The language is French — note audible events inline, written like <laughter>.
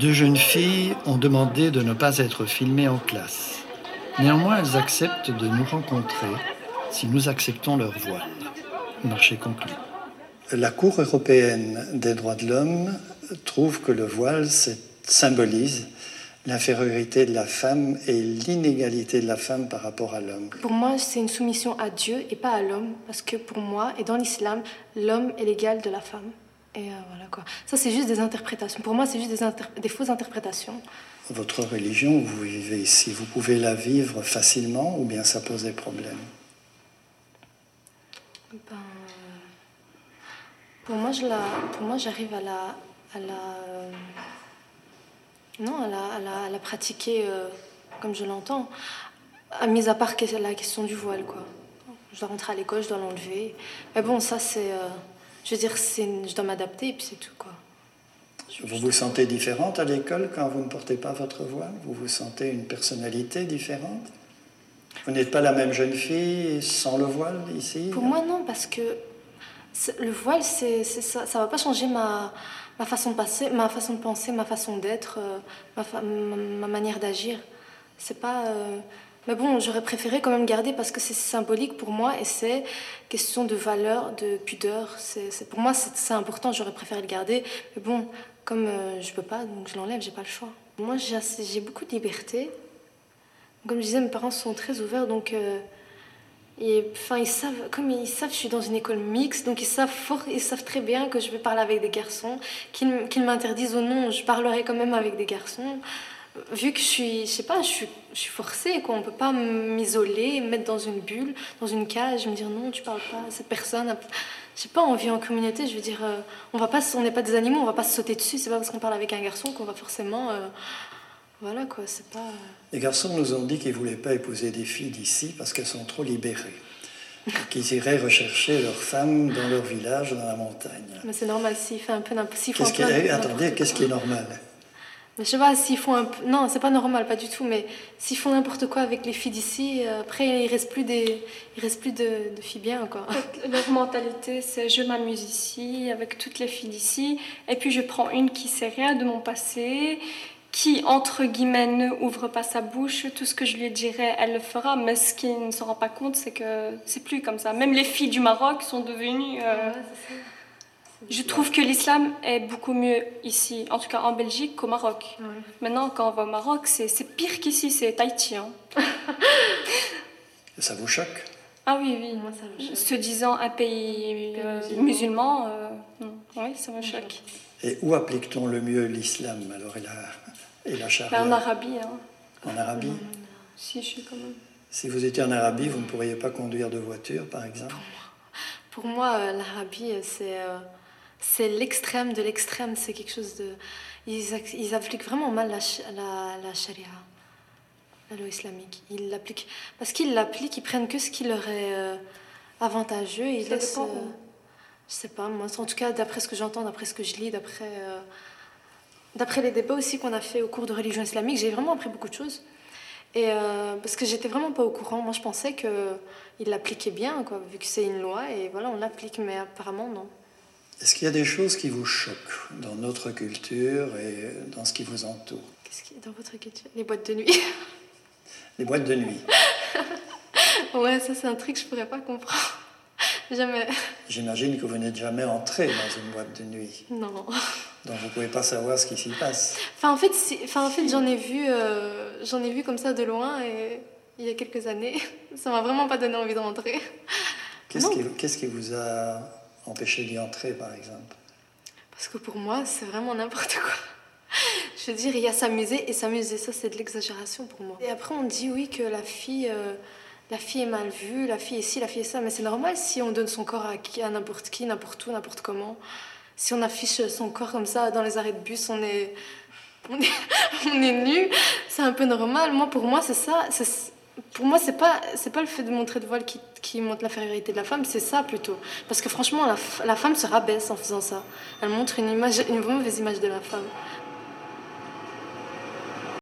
Deux jeunes filles ont demandé de ne pas être filmées en classe. Néanmoins, elles acceptent de nous rencontrer si nous acceptons leur voile. Marché conclu. La Cour européenne des droits de l'homme trouve que le voile symbolise l'infériorité de la femme et l'inégalité de la femme par rapport à l'homme. Pour moi, c'est une soumission à Dieu et pas à l'homme, parce que pour moi, et dans l'islam, l'homme est l'égal de la femme. Et euh, voilà quoi. Ça, c'est juste des interprétations. Pour moi, c'est juste des, des, fausses interprétations. Votre religion, vous vivez ici, vous pouvez la vivre facilement ou bien ça pose des problèmes? Ben, Pour moi, je la, pour moi, j'arrive à la, à la, euh, non, à la, à la, pratiquer euh, comme je l'entends. À mis à part la question du voile, quoi. Je dois rentrer à l'école, je dois l'enlever. Mais bon, ça, c'est je veux dire, je dois m'adapter et puis c'est tout quoi. Vous vous sentez différente à l'école quand vous ne portez pas votre voile Vous vous sentez une personnalité différente? Vous n'êtes pas la même jeune fille sans le voile ici? Pour moi non, parce que le voile, c'est, ça ne va pas changer ma, ma, façon de passer, ma façon de penser, ma façon d'être, euh, ma, ma, manière d'agir. C'est pas... Euh, mais bon, j'aurais préféré quand même garder parce que c'est symbolique pour moi et c'est question de valeur, de pudeur. C'est, pour moi, c'est, important, j'aurais préféré le garder. Mais bon, comme euh, je peux pas, donc je l'enlève, j'ai pas le choix. Moi, j'ai, beaucoup de liberté. Comme je disais, mes parents sont très ouverts, donc. Euh, et, ils savent, comme ils savent, je suis dans une école mixte, donc ils savent, fort, ils savent très bien que je vais parler avec des garçons, qu'ils, qu'ils m'interdisent ou non, je parlerai quand même avec des garçons vu que je suis, je sais pas, je suis, je suis forcée, quoi. On peut pas m'isoler, me mettre dans une bulle, dans une cage, me dire non, tu parles pas à cette personne. J'ai pas envie en communauté, je veux dire, euh, on va pas, on n'est pas des animaux, on va pas se sauter dessus. C'est pas parce qu'on parle avec un garçon qu'on va forcément, euh, voilà quoi, c'est pas. Euh. Les garçons nous ont dit qu'ils voulaient pas épouser des filles d'ici parce qu'elles sont trop libérées. qu'ils iraient rechercher leurs femmes dans leur village, dans la montagne. Mais c'est normal, s'il fait un peu n'importe quoi. Attendez, qu'est-ce qui est normal? Je sais pas s'ils font un non c'est pas normal pas du tout mais s'ils font n'importe quoi avec les filles d'ici euh, après il reste plus des il reste plus de, de filles bien quoi. Leur mentalité c'est je m'amuse ici avec toutes les filles d'ici et puis je prends une qui sait rien de mon passé qui entre guillemets ne ouvre pas sa bouche. Tout ce que je lui dirai elle le fera mais ce qui ne se rend pas compte c'est que c'est plus comme ça. Même les filles du Maroc sont devenues euh, je trouve que l'islam est beaucoup mieux ici, en tout cas en Belgique, qu'au Maroc. Maintenant, quand on va au Maroc, c'est pire qu'ici, c'est Tahiti. Hein. ça vous choque? Ah oui, oui. Moi, ça me choque. Se disant un pays euh, musulman, euh, oui, ça me choque. Et où applique-t-on le mieux l'islam alors et la, et la charia? Ben, En Arabie. Hein. En Arabie? Si, je suis quand même. Si vous étiez en Arabie, vous ne pourriez pas conduire de voiture, par exemple? Pour moi, euh, l'Arabie, c'est c'est l'extrême de l'extrême. C'est quelque chose de. Ils, appliquent vraiment mal la, la, la charia, la loi islamique. Ils l'appliquent. Parce qu'ils l'appliquent, ils prennent que ce qui leur est euh, avantageux. Ils laissent. Euh, je sais pas, moi, en tout cas, d'après ce que j'entends, d'après ce que je lis, d'après. Euh, d'après les débats aussi qu'on a fait au cours de religion islamique, j'ai vraiment appris beaucoup de choses. Et parce que j'étais vraiment pas au courant. Moi, je pensais qu'ils l'appliquaient bien, quoi, vu que c'est une loi, et voilà, on l'applique, mais apparemment, non. Est-ce qu'il y a des choses qui vous choquent dans notre culture et dans ce qui vous entoure? Qu'est-ce qui est dans votre culture? Les boîtes de nuit. <laughs> Les boîtes de nuit. <laughs> ouais, ça c'est un truc que je pourrais pas comprendre. <laughs> Jamais. J'imagine que vous n'êtes jamais entré dans une boîte de nuit. Non. Donc vous pouvez pas savoir ce qui s'y passe. Enfin en fait, enfin, en fait j'en ai vu, euh, j'en ai vu comme ça de loin et il y a quelques années, ça m'a vraiment pas donné envie de rentrer. Qu'est-ce qui, qu'est-ce qui vous a empêcher d'y entrer, par exemple Parce que pour moi, c'est vraiment n'importe quoi. <laughs> Je veux dire, il y a s'amuser et s'amuser, ça c'est de l'exagération pour moi. Et après, on dit oui que la fille, euh, la fille est mal vue, la fille est ci, la fille est ça, mais c'est normal si on donne son corps à, qui, à n'importe qui, n'importe où, n'importe comment. Si on affiche son corps comme ça dans les arrêts de bus, on est, <laughs> on est, on est nu, c'est un peu normal. Moi, pour moi, c'est ça. Pour moi, c'est pas c'est pas le fait de montrer de voile qui, qui montre l'infériorité de la femme, c'est ça plutôt. Parce que franchement, la, femme se rabaisse en faisant ça. Elle montre une mauvaise image de la femme.